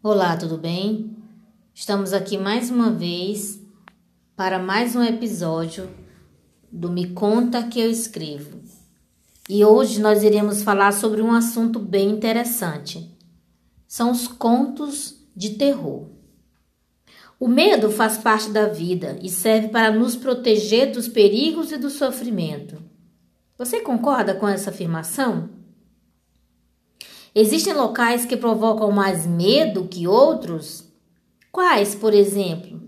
Olá, tudo bem? Estamos aqui mais uma vez para mais um episódio do Me Conta que eu escrevo. E hoje nós iremos falar sobre um assunto bem interessante. São os contos de terror. O medo faz parte da vida e serve para nos proteger dos perigos e do sofrimento. Você concorda com essa afirmação? Existem locais que provocam mais medo que outros? Quais, por exemplo?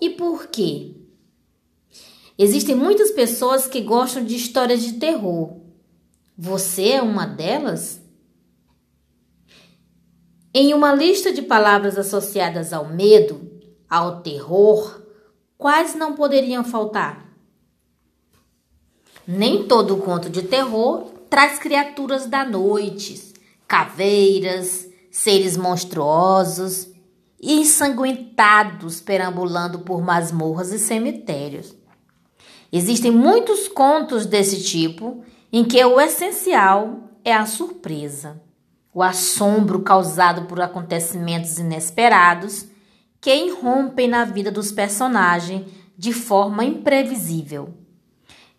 E por quê? Existem muitas pessoas que gostam de histórias de terror. Você é uma delas? Em uma lista de palavras associadas ao medo, ao terror, quais não poderiam faltar? Nem todo conto de terror traz criaturas da noite, caveiras, seres monstruosos e ensanguentados perambulando por masmorras e cemitérios. Existem muitos contos desse tipo em que o essencial é a surpresa, o assombro causado por acontecimentos inesperados que irrompem na vida dos personagens de forma imprevisível.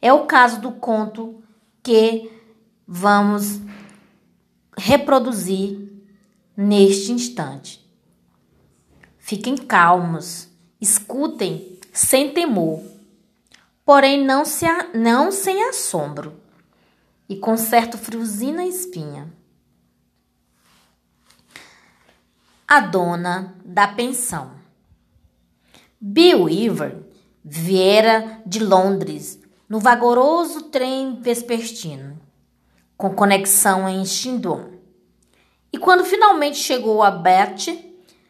É o caso do conto que vamos reproduzir neste instante. Fiquem calmos, escutem sem temor, porém não, se, não sem assombro e com certo friozinho na espinha. A dona da pensão. Bill Weaver viera de Londres no vagaroso trem vespertino com conexão em Shindon. E quando finalmente chegou a Beth,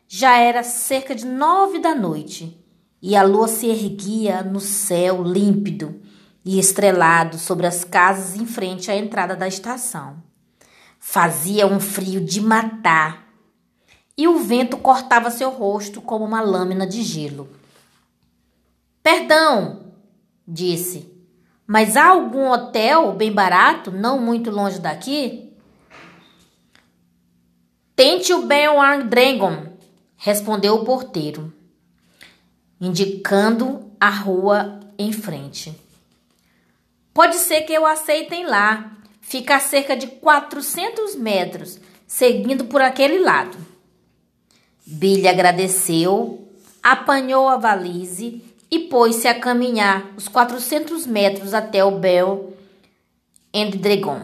já era cerca de nove da noite e a lua se erguia no céu límpido e estrelado sobre as casas em frente à entrada da estação. Fazia um frio de matar e o vento cortava seu rosto como uma lâmina de gelo. Perdão, disse. Mas há algum hotel bem barato, não muito longe daqui? Tente o Benwang Dragon, respondeu o porteiro, indicando a rua em frente. Pode ser que eu aceitem lá. Fica a cerca de 400 metros, seguindo por aquele lado. Billy agradeceu, apanhou a valise e pôs-se a caminhar os 400 metros até o Bel Dragon.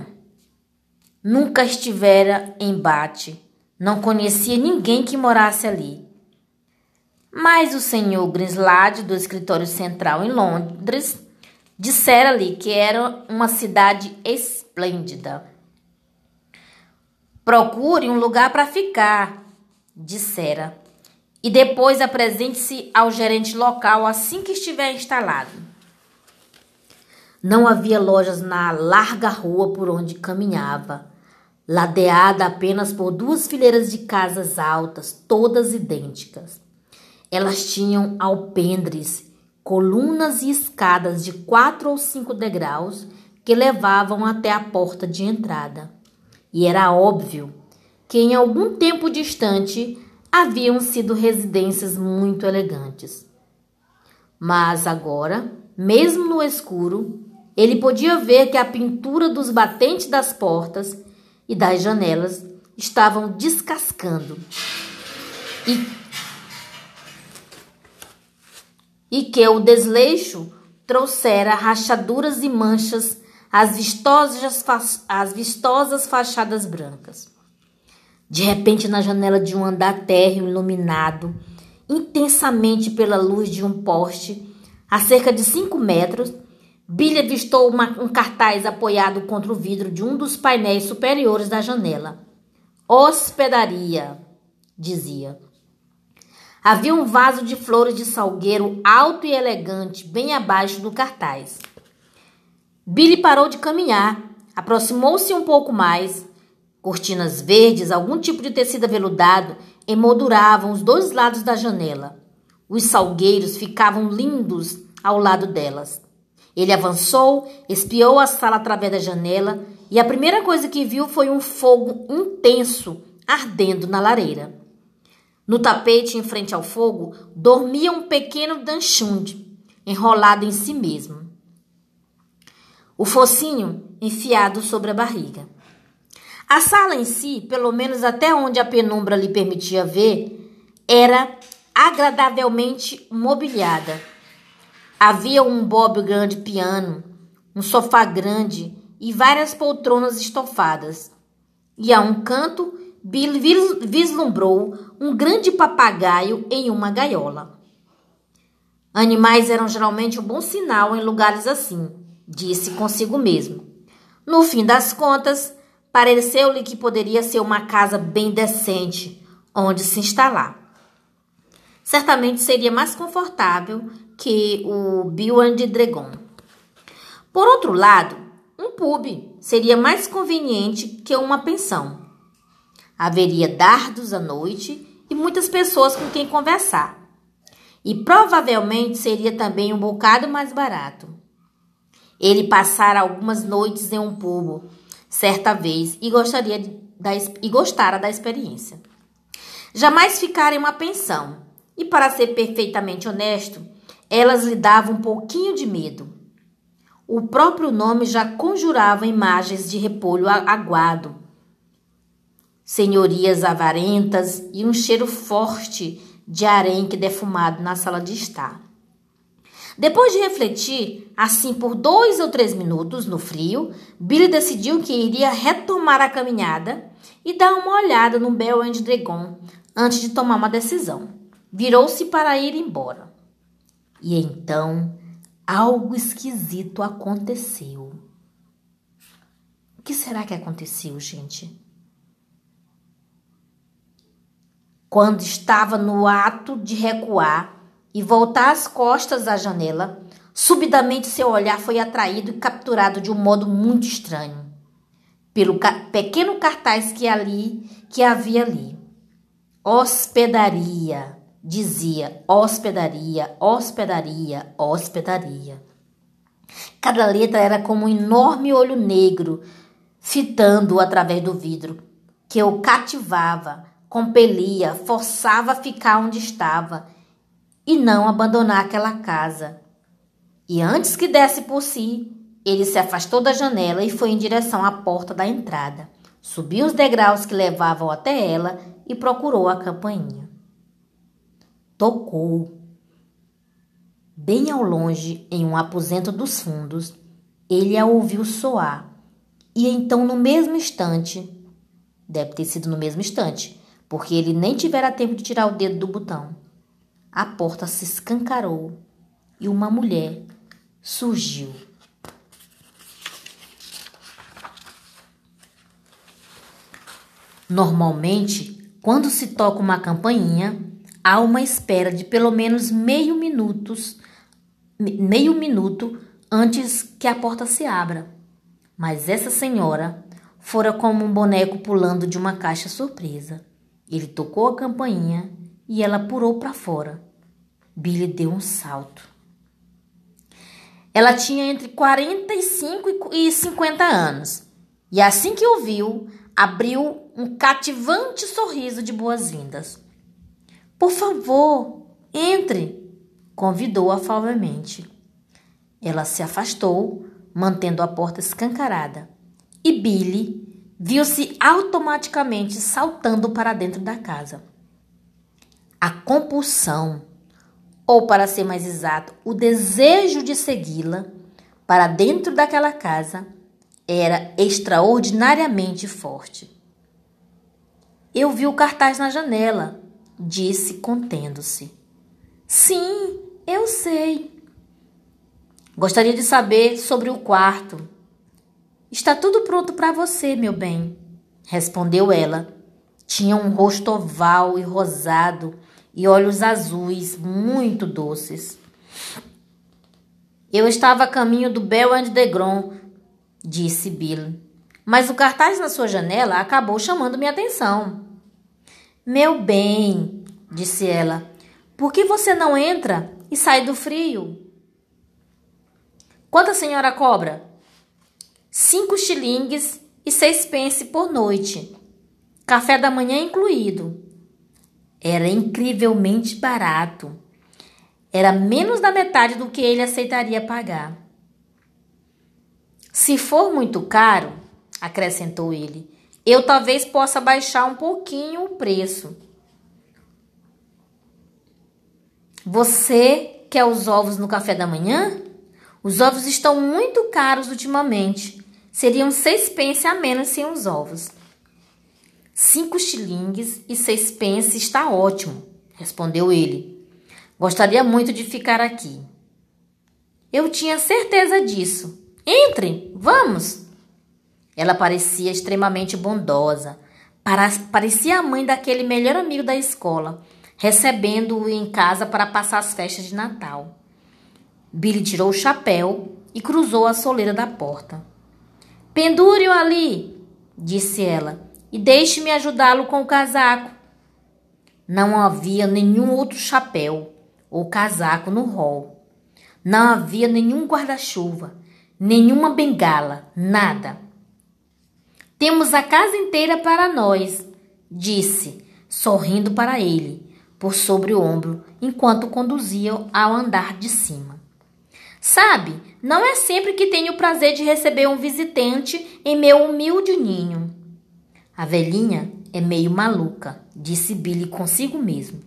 Nunca estivera em Bate, não conhecia ninguém que morasse ali. Mas o senhor Grinslade, do escritório central em Londres, dissera-lhe que era uma cidade esplêndida. Procure um lugar para ficar, dissera e depois apresente-se ao gerente local assim que estiver instalado. Não havia lojas na larga rua por onde caminhava, ladeada apenas por duas fileiras de casas altas, todas idênticas. Elas tinham alpendres, colunas e escadas de quatro ou cinco degraus que levavam até a porta de entrada. E era óbvio que em algum tempo distante haviam sido residências muito elegantes. Mas agora, mesmo no escuro, ele podia ver que a pintura dos batentes das portas e das janelas estavam descascando e, e que o desleixo trouxera rachaduras e manchas às vistosas, às vistosas fachadas brancas. De repente, na janela de um andar térreo iluminado intensamente pela luz de um poste, a cerca de cinco metros, Billy avistou uma, um cartaz apoiado contra o vidro de um dos painéis superiores da janela. Hospedaria, dizia. Havia um vaso de flores de salgueiro alto e elegante bem abaixo do cartaz. Billy parou de caminhar, aproximou-se um pouco mais Cortinas verdes, algum tipo de tecido aveludado, emolduravam os dois lados da janela. Os salgueiros ficavam lindos ao lado delas. Ele avançou, espiou a sala através da janela e a primeira coisa que viu foi um fogo intenso ardendo na lareira. No tapete em frente ao fogo dormia um pequeno danchunde, enrolado em si mesmo. O focinho enfiado sobre a barriga. A sala em si, pelo menos até onde a penumbra lhe permitia ver, era agradavelmente mobiliada. Havia um bob grande piano, um sofá grande e várias poltronas estofadas. E a um canto, Bill vislumbrou um grande papagaio em uma gaiola. Animais eram geralmente um bom sinal em lugares assim, disse consigo mesmo. No fim das contas, pareceu-lhe que poderia ser uma casa bem decente onde se instalar. Certamente seria mais confortável que o Bill and Dragon. Por outro lado, um pub seria mais conveniente que uma pensão. Haveria dardos à noite e muitas pessoas com quem conversar. E provavelmente seria também um bocado mais barato. Ele passara algumas noites em um pub, certa vez, e gostaria da, e gostara da experiência. Jamais ficara em uma pensão. E para ser perfeitamente honesto, elas lhe davam um pouquinho de medo. O próprio nome já conjurava imagens de repolho aguado, senhorias avarentas e um cheiro forte de arenque defumado na sala de estar. Depois de refletir, assim por dois ou três minutos no frio, Billy decidiu que iria retomar a caminhada e dar uma olhada no Bell and Dragon antes de tomar uma decisão. Virou-se para ir embora. E então algo esquisito aconteceu. O que será que aconteceu, gente? Quando estava no ato de recuar e voltar as costas à janela, subitamente seu olhar foi atraído e capturado de um modo muito estranho pelo ca pequeno cartaz que ali que havia ali. Hospedaria dizia hospedaria, hospedaria, hospedaria. Cada letra era como um enorme olho negro fitando-o através do vidro, que o cativava, compelia, forçava a ficar onde estava e não abandonar aquela casa. E antes que desse por si, ele se afastou da janela e foi em direção à porta da entrada. Subiu os degraus que levavam até ela e procurou a campainha tocou. Bem ao longe, em um aposento dos fundos, ele a ouviu soar. E então, no mesmo instante, deve ter sido no mesmo instante, porque ele nem tivera tempo de tirar o dedo do botão. A porta se escancarou e uma mulher surgiu. Normalmente, quando se toca uma campainha, há uma espera de pelo menos meio minutos, meio minuto antes que a porta se abra. Mas essa senhora fora como um boneco pulando de uma caixa surpresa. Ele tocou a campainha e ela pulou para fora. Billy deu um salto. Ela tinha entre 45 e 50 anos. E assim que o viu, abriu um cativante sorriso de boas-vindas. Por favor, entre, convidou afavelmente. Ela se afastou, mantendo a porta escancarada, e Billy viu-se automaticamente saltando para dentro da casa. A compulsão, ou para ser mais exato, o desejo de segui-la para dentro daquela casa era extraordinariamente forte. Eu vi o cartaz na janela, disse contendo-se. Sim, eu sei. Gostaria de saber sobre o quarto. Está tudo pronto para você, meu bem, respondeu ela. Tinha um rosto oval e rosado e olhos azuis muito doces. Eu estava a caminho do Bell and the Grom, disse Bill. Mas o cartaz na sua janela acabou chamando minha atenção. Meu bem, disse ela, por que você não entra e sai do frio? Quanto a senhora cobra? Cinco xilingues e seis pence por noite, café da manhã incluído. Era incrivelmente barato. Era menos da metade do que ele aceitaria pagar. Se for muito caro, acrescentou ele, eu talvez possa baixar um pouquinho o preço. Você quer os ovos no café da manhã? Os ovos estão muito caros ultimamente. Seriam seis pence a menos sem os ovos. Cinco xilingues e seis pence está ótimo, respondeu ele. Gostaria muito de ficar aqui. Eu tinha certeza disso. Entre, vamos. Ela parecia extremamente bondosa. Parecia a mãe daquele melhor amigo da escola, recebendo-o em casa para passar as festas de Natal. Billy tirou o chapéu e cruzou a soleira da porta. Pendure-o ali, disse ela e deixe-me ajudá-lo com o casaco. Não havia nenhum outro chapéu ou casaco no hall. Não havia nenhum guarda-chuva, nenhuma bengala, nada. Temos a casa inteira para nós, disse, sorrindo para ele, por sobre o ombro, enquanto conduzia ao andar de cima. Sabe, não é sempre que tenho o prazer de receber um visitante em meu humilde ninho. A velhinha é meio maluca, disse Billy consigo mesmo.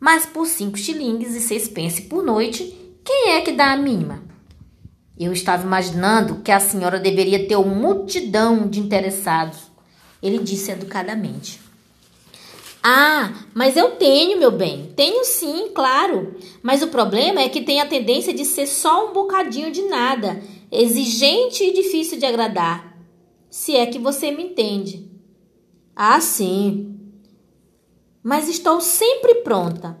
Mas por cinco xilingues e seis pence por noite, quem é que dá a mínima? Eu estava imaginando que a senhora deveria ter uma multidão de interessados. Ele disse educadamente. Ah, mas eu tenho, meu bem. Tenho sim, claro. Mas o problema é que tem a tendência de ser só um bocadinho de nada, exigente e difícil de agradar. Se é que você me entende. Ah, sim. Mas estou sempre pronta.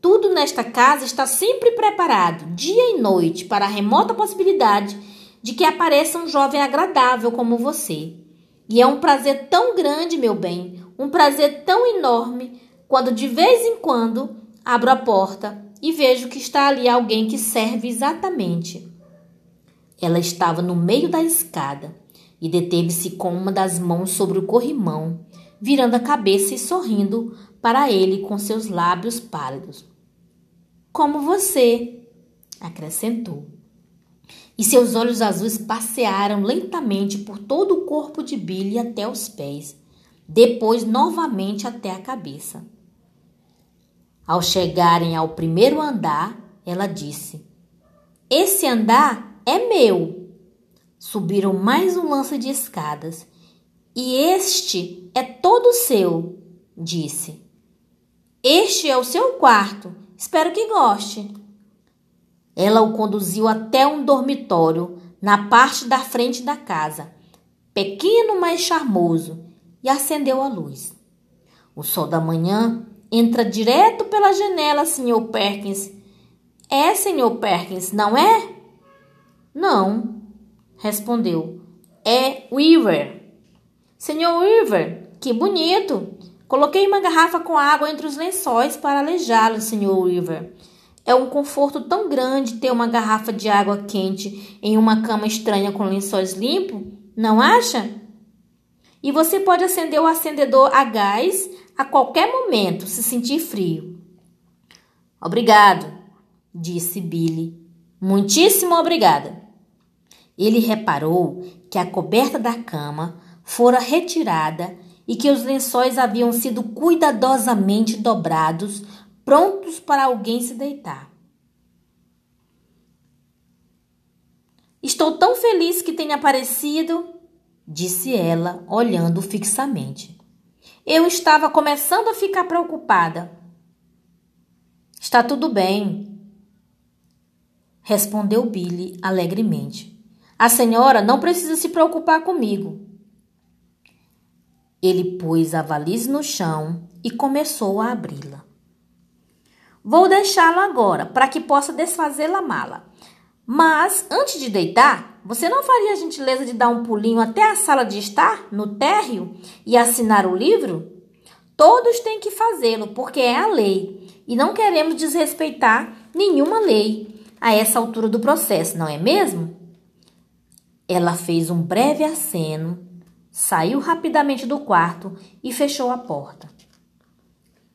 Tudo nesta casa está sempre preparado, dia e noite, para a remota possibilidade de que apareça um jovem agradável como você. E é um prazer tão grande, meu bem, um prazer tão enorme, quando de vez em quando abro a porta e vejo que está ali alguém que serve exatamente. Ela estava no meio da escada e deteve-se com uma das mãos sobre o corrimão virando a cabeça e sorrindo para ele com seus lábios pálidos. Como você, acrescentou. E seus olhos azuis passearam lentamente por todo o corpo de Billy até os pés, depois novamente até a cabeça. Ao chegarem ao primeiro andar, ela disse: Esse andar é meu. Subiram mais um lance de escadas e este é todo seu, disse. Este é o seu quarto. Espero que goste. Ela o conduziu até um dormitório na parte da frente da casa, pequeno, mas charmoso, e acendeu a luz. O sol da manhã entra direto pela janela, Sr. Perkins. É, Sr. Perkins, não é? Não, respondeu. É Weaver. Senhor Weaver, que bonito! Coloquei uma garrafa com água entre os lençóis para aleijá-lo, Senhor Weaver. É um conforto tão grande ter uma garrafa de água quente em uma cama estranha com lençóis limpos, não acha? E você pode acender o acendedor a gás a qualquer momento, se sentir frio. Obrigado, disse Billy. Muitíssimo obrigada. Ele reparou que a coberta da cama fora retirada e que os lençóis haviam sido cuidadosamente dobrados, prontos para alguém se deitar. Estou tão feliz que tenha aparecido, disse ela, olhando fixamente. Eu estava começando a ficar preocupada. Está tudo bem, respondeu Billy alegremente. A senhora não precisa se preocupar comigo. Ele pôs a valise no chão e começou a abri-la. Vou deixá-la agora para que possa desfazer a mala. Mas antes de deitar, você não faria a gentileza de dar um pulinho até a sala de estar, no térreo, e assinar o livro? Todos têm que fazê-lo, porque é a lei, e não queremos desrespeitar nenhuma lei a essa altura do processo, não é mesmo? Ela fez um breve aceno saiu rapidamente do quarto e fechou a porta.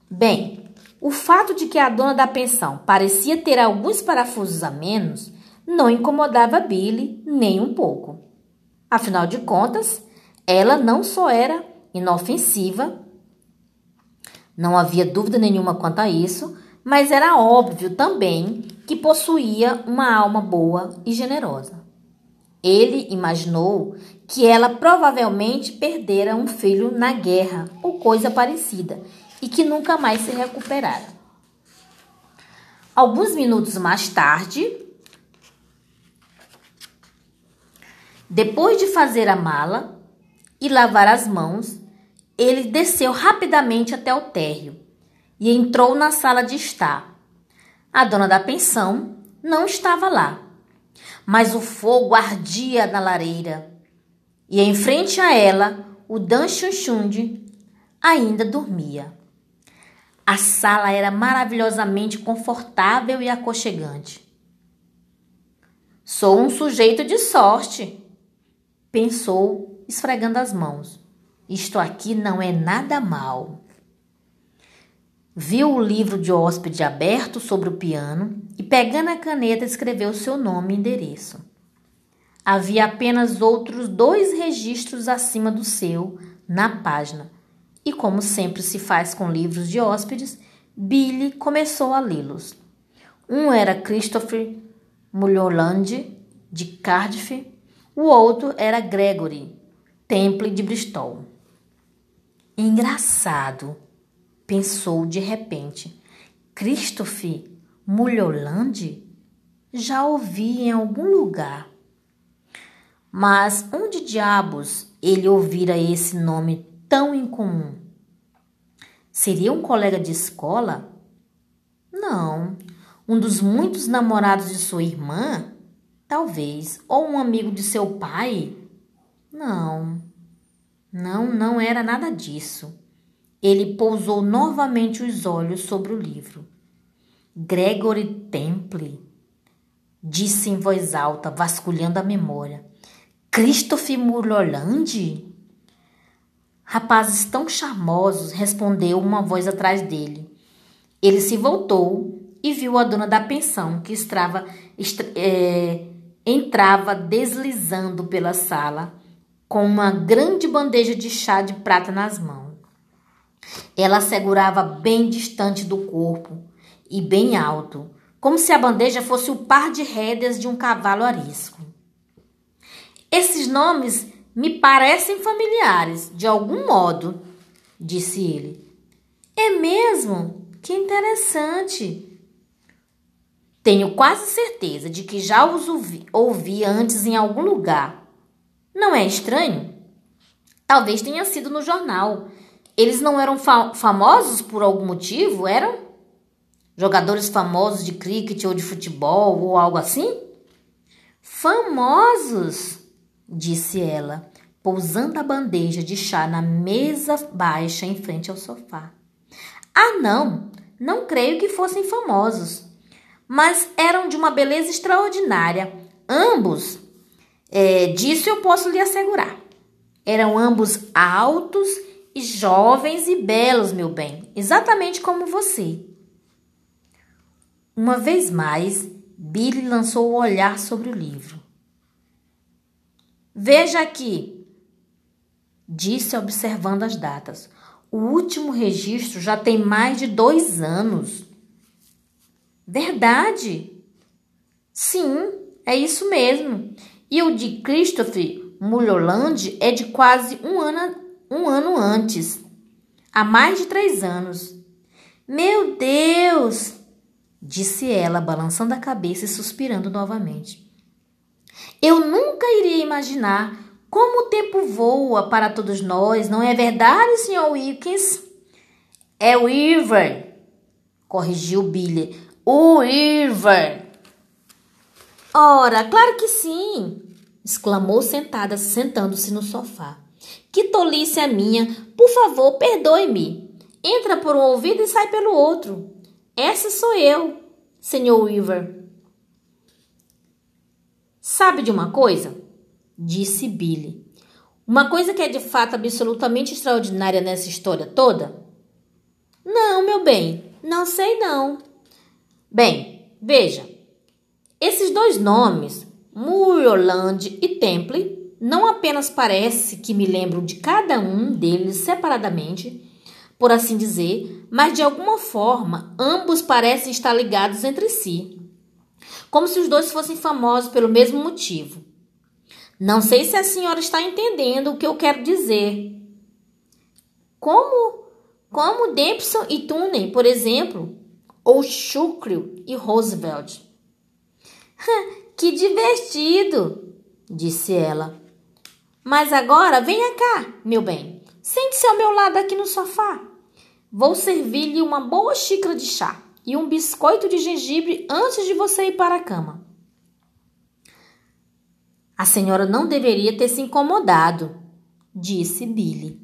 Bem, o fato de que a dona da pensão parecia ter alguns parafusos a menos não incomodava Billy nem um pouco. Afinal de contas, ela não só era inofensiva, não havia dúvida nenhuma quanto a isso, mas era óbvio também que possuía uma alma boa e generosa. Ele imaginou que ela provavelmente perdera um filho na guerra ou coisa parecida e que nunca mais se recuperara. Alguns minutos mais tarde, depois de fazer a mala e lavar as mãos, ele desceu rapidamente até o térreo e entrou na sala de estar. A dona da pensão não estava lá, mas o fogo ardia na lareira e em frente a ela o Dan Chunchund ainda dormia. A sala era maravilhosamente confortável e aconchegante. Sou um sujeito de sorte, pensou, esfregando as mãos. Isto aqui não é nada mal. Viu o livro de hóspede aberto sobre o piano e, pegando a caneta, escreveu seu nome e endereço. Havia apenas outros dois registros acima do seu na página e, como sempre se faz com livros de hóspedes, Billy começou a lê-los. Um era Christopher Mulholland, de Cardiff, o outro era Gregory Temple, de Bristol. Engraçado, pensou de repente. Christopher Mulholland? Já ouvi em algum lugar. Mas onde diabos ele ouvira esse nome tão incomum? Seria um colega de escola? Não. Um dos muitos namorados de sua irmã? Talvez. Ou um amigo de seu pai? Não. Não, não era nada disso. Ele pousou novamente os olhos sobre o livro. Gregory Temple, disse em voz alta, vasculhando a memória. Christopher Mulholland? Rapazes tão charmosos, respondeu uma voz atrás dele. Ele se voltou e viu a dona da pensão, que estrava, é, entrava deslizando pela sala com uma grande bandeja de chá de prata nas mãos. Ela segurava bem distante do corpo e bem alto, como se a bandeja fosse o par de rédeas de um cavalo arisco. Esses nomes me parecem familiares, de algum modo, disse ele. É mesmo? Que interessante. Tenho quase certeza de que já os ouvi, ouvi antes em algum lugar. Não é estranho? Talvez tenha sido no jornal. Eles não eram fa famosos por algum motivo, eram? Jogadores famosos de cricket ou de futebol ou algo assim? Famosos? disse ela, pousando a bandeja de chá na mesa baixa em frente ao sofá. Ah, não, não creio que fossem famosos, mas eram de uma beleza extraordinária. Ambos, é, disso eu posso lhe assegurar. Eram ambos altos e jovens e belos, meu bem, exatamente como você. Uma vez mais, Billy lançou o olhar sobre o livro. Veja aqui, disse observando as datas. O último registro já tem mais de dois anos. Verdade? Sim, é isso mesmo. E o de Christopher Mulholland é de quase um ano, um ano antes. Há mais de três anos. Meu Deus! disse ela, balançando a cabeça e suspirando novamente. Eu nunca iria imaginar como o tempo voa para todos nós, não é verdade, Sr. Wilkins? É o Irver, corrigiu Billy. O Irver. Ora, claro que sim, exclamou sentada, sentando-se no sofá. Que tolice a minha! Por favor, perdoe-me. Entra por um ouvido e sai pelo outro. Essa sou eu, Sr. Weaver. Sabe de uma coisa? Disse Billy. Uma coisa que é de fato absolutamente extraordinária nessa história toda? Não, meu bem. bem, não sei não. Bem, veja, esses dois nomes, Murioland e Temple, não apenas parece que me lembro de cada um deles separadamente, por assim dizer, mas de alguma forma ambos parecem estar ligados entre si, como se os dois fossem famosos pelo mesmo motivo. Não sei se a senhora está entendendo o que eu quero dizer. Como, como Dempson e Tunney, por exemplo, ou Shukrill e Roosevelt. que divertido, disse ela. Mas agora venha cá, meu bem. Sente-se ao meu lado aqui no sofá. Vou servir-lhe uma boa xícara de chá e um biscoito de gengibre antes de você ir para a cama. A senhora não deveria ter se incomodado, disse Billy.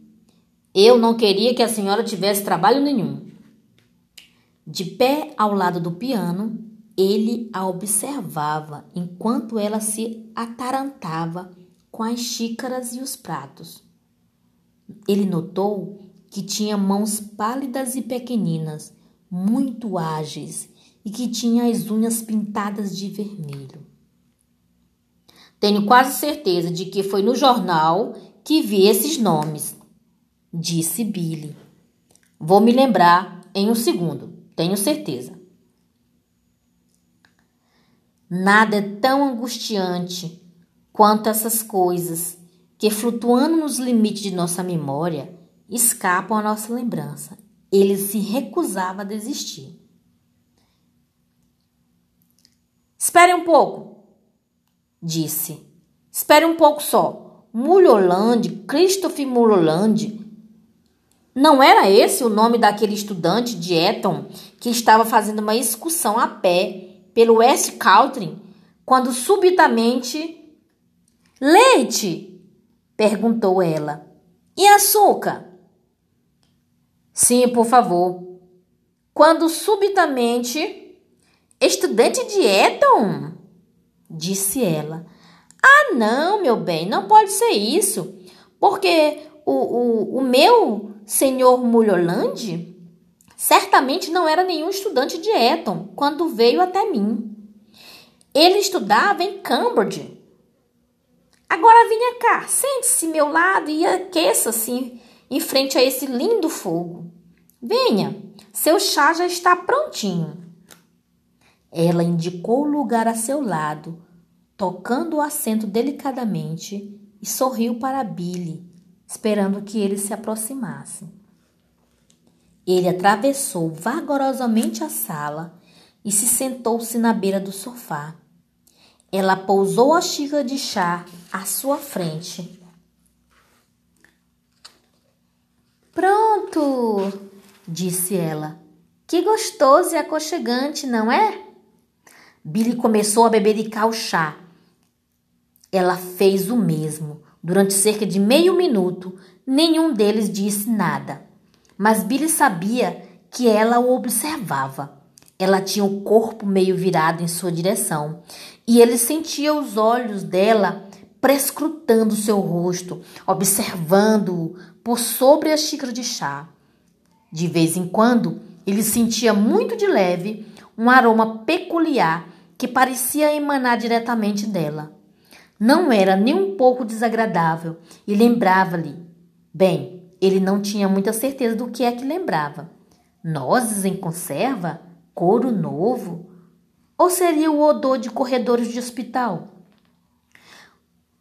Eu não queria que a senhora tivesse trabalho nenhum. De pé ao lado do piano, ele a observava enquanto ela se atarantava com as xícaras e os pratos. Ele notou que tinha mãos pálidas e pequeninas, muito ágeis, e que tinha as unhas pintadas de vermelho. Tenho quase certeza de que foi no jornal que vi esses nomes, disse Billy. Vou me lembrar em um segundo, tenho certeza. Nada é tão angustiante quanto essas coisas que, flutuando nos limites de nossa memória, escapam à nossa lembrança. Ele se recusava a desistir. Espere um pouco, disse. Espere um pouco só. Mulholland, Christopher Mulholland. Não era esse o nome daquele estudante de Eton que estava fazendo uma excursão a pé pelo West Country quando subitamente. Leite! perguntou ela. E açúcar? Sim, por favor. Quando subitamente. Estudante de Eton? Disse ela. Ah, não, meu bem, não pode ser isso. Porque o, o, o meu senhor Mulholland certamente não era nenhum estudante de Eton quando veio até mim. Ele estudava em Cambridge. Agora vinha cá, sente-se meu lado e aqueça-se em frente a esse lindo fogo. Venha, seu chá já está prontinho. Ela indicou o lugar a seu lado, tocando o assento delicadamente, e sorriu para Billy, esperando que ele se aproximasse. Ele atravessou vagarosamente a sala e se sentou-se na beira do sofá. Ela pousou a xícara de chá à sua frente Pronto, disse ela. Que gostoso e aconchegante, não é? Billy começou a bebericar o chá. Ela fez o mesmo. Durante cerca de meio minuto, nenhum deles disse nada. Mas Billy sabia que ela o observava. Ela tinha o corpo meio virado em sua direção e ele sentia os olhos dela prescrutando seu rosto, observando-o por sobre a xícara de chá. De vez em quando, ele sentia muito de leve um aroma peculiar que parecia emanar diretamente dela. Não era nem um pouco desagradável e lembrava-lhe. Bem, ele não tinha muita certeza do que é que lembrava. Nozes em conserva? Couro novo? Ou seria o odor de corredores de hospital?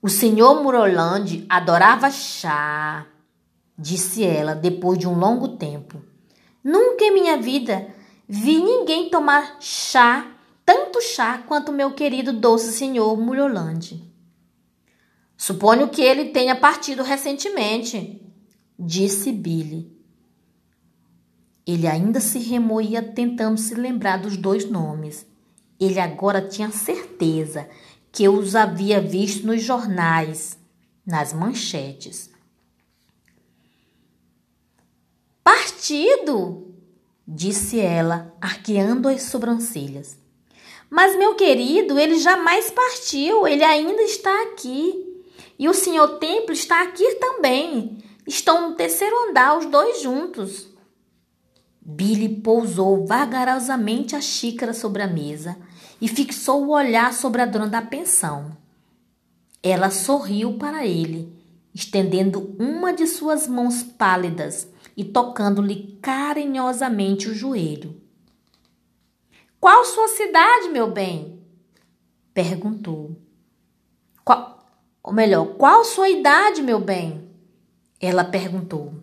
O senhor Muroland adorava chá, disse ela depois de um longo tempo. Nunca em minha vida vi ninguém tomar chá, tanto chá quanto meu querido doce senhor Mulholland. Suponho que ele tenha partido recentemente, disse Billy. Ele ainda se remoía tentando se lembrar dos dois nomes. Ele agora tinha certeza que os havia visto nos jornais, nas manchetes. Partido? disse ela, arqueando as sobrancelhas. Mas, meu querido, ele jamais partiu, ele ainda está aqui. E o senhor Templo está aqui também. Estão no terceiro andar, os dois juntos. Billy pousou vagarosamente a xícara sobre a mesa e fixou o olhar sobre a dona da pensão. Ela sorriu para ele, estendendo uma de suas mãos pálidas e tocando-lhe carinhosamente o joelho. Qual sua cidade, meu bem? perguntou. Qual, ou melhor, qual sua idade, meu bem? Ela perguntou.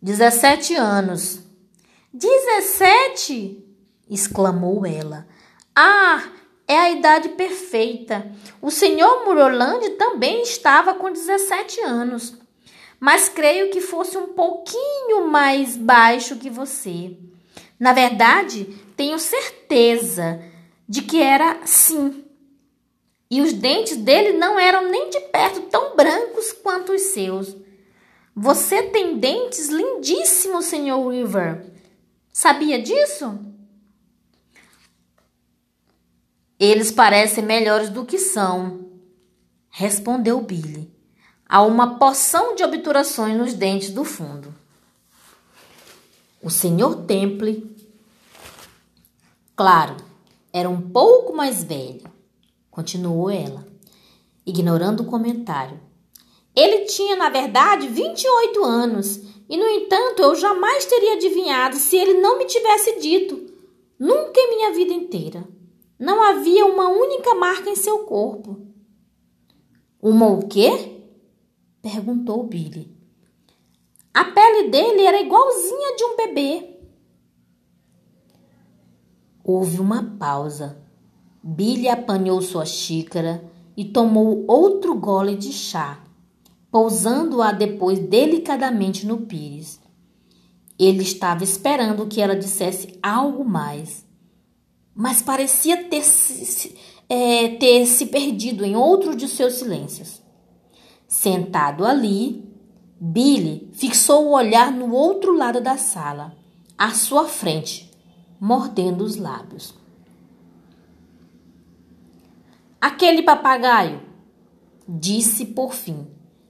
Dezessete anos. Dezessete? Exclamou ela. Ah, é a idade perfeita. O senhor Murolande também estava com 17 anos, mas creio que fosse um pouquinho mais baixo que você. Na verdade, tenho certeza de que era sim. E os dentes dele não eram nem de perto tão brancos quanto os seus. Você tem dentes lindíssimos, Sr. Weaver. Sabia disso? Eles parecem melhores do que são, respondeu Billy. Há uma porção de obturações nos dentes do fundo. O Sr. Temple, claro, era um pouco mais velho, continuou ela, ignorando o comentário. Ele tinha, na verdade, 28 anos, e no entanto eu jamais teria adivinhado se ele não me tivesse dito. Nunca em minha vida inteira. Não havia uma única marca em seu corpo. Uma o quê? perguntou Billy. A pele dele era igualzinha de um bebê. Houve uma pausa. Billy apanhou sua xícara e tomou outro gole de chá pousando-a depois delicadamente no pires. Ele estava esperando que ela dissesse algo mais, mas parecia ter se, é, ter se perdido em outro de seus silêncios. Sentado ali, Billy fixou o olhar no outro lado da sala, à sua frente, mordendo os lábios. Aquele papagaio, disse por fim.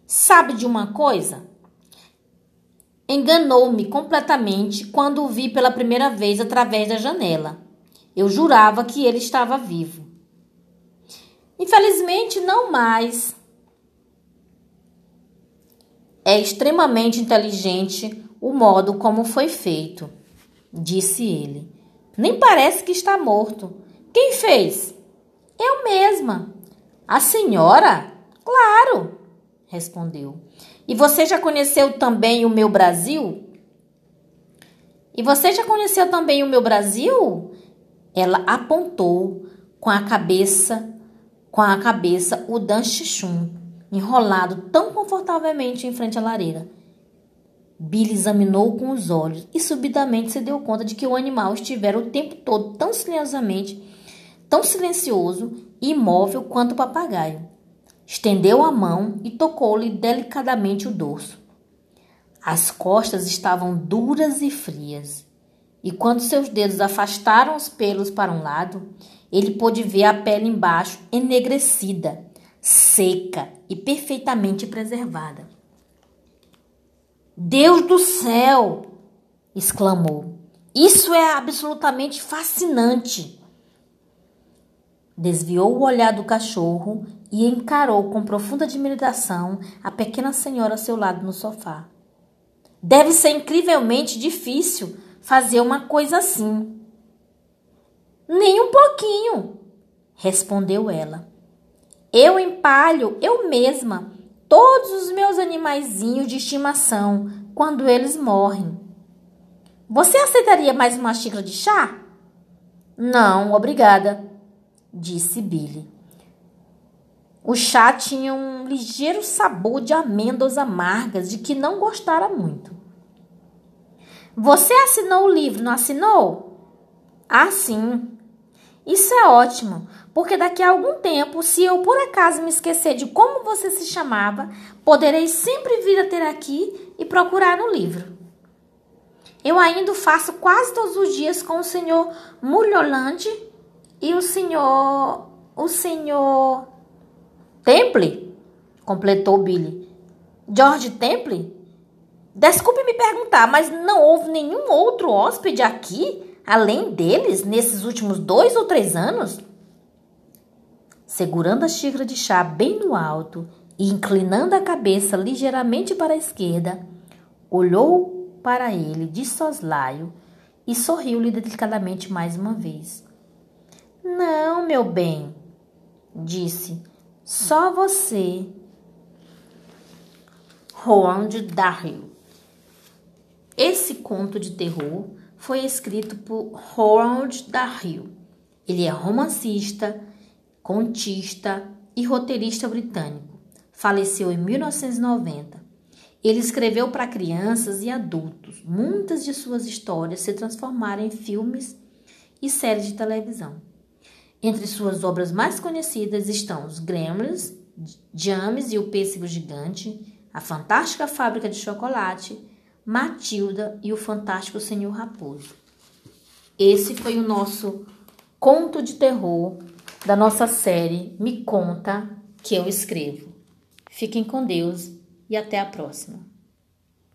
Sabe de uma coisa? Enganou-me completamente quando o vi pela primeira vez através da janela. Eu jurava que ele estava vivo. Infelizmente, não mais. É extremamente inteligente o modo como foi feito, disse ele. Nem parece que está morto. Quem fez? Eu mesma. A senhora? Claro respondeu. E você já conheceu também o meu Brasil? E você já conheceu também o meu Brasil? Ela apontou com a cabeça, com a cabeça o Dan Chichum, enrolado tão confortavelmente em frente à lareira. Billy examinou com os olhos e subitamente se deu conta de que o animal estivera o tempo todo tão silenciosamente, tão silencioso e imóvel quanto o papagaio. Estendeu a mão e tocou-lhe delicadamente o dorso. As costas estavam duras e frias, e quando seus dedos afastaram os pelos para um lado, ele pôde ver a pele embaixo enegrecida, seca e perfeitamente preservada. Deus do céu! exclamou. Isso é absolutamente fascinante. Desviou o olhar do cachorro e encarou com profunda admiração a pequena senhora ao seu lado no sofá. Deve ser incrivelmente difícil fazer uma coisa assim. Nem um pouquinho, respondeu ela. Eu empalho eu mesma todos os meus animaizinhos de estimação quando eles morrem. Você aceitaria mais uma xícara de chá? Não, obrigada disse Billy. O chá tinha um ligeiro sabor de amêndoas amargas de que não gostara muito. Você assinou o livro, não assinou? Ah, sim. Isso é ótimo, porque daqui a algum tempo, se eu por acaso me esquecer de como você se chamava, poderei sempre vir a ter aqui e procurar no livro. Eu ainda faço quase todos os dias com o senhor Mulholland e o senhor. O senhor. Temple? completou Billy. George Temple? Desculpe me perguntar, mas não houve nenhum outro hóspede aqui, além deles, nesses últimos dois ou três anos? Segurando a xícara de chá bem no alto e inclinando a cabeça ligeiramente para a esquerda, olhou para ele de soslaio e sorriu-lhe delicadamente mais uma vez. Não, meu bem, disse, só você. Roland Dahl. Esse conto de terror foi escrito por Roland Dahl. Ele é romancista, contista e roteirista britânico. Faleceu em 1990. Ele escreveu para crianças e adultos. Muitas de suas histórias se transformaram em filmes e séries de televisão. Entre suas obras mais conhecidas estão Os Gremlins, James e o Pêssego Gigante, A Fantástica Fábrica de Chocolate, Matilda e o Fantástico Senhor Raposo. Esse foi o nosso conto de terror da nossa série Me Conta que eu escrevo. Fiquem com Deus e até a próxima.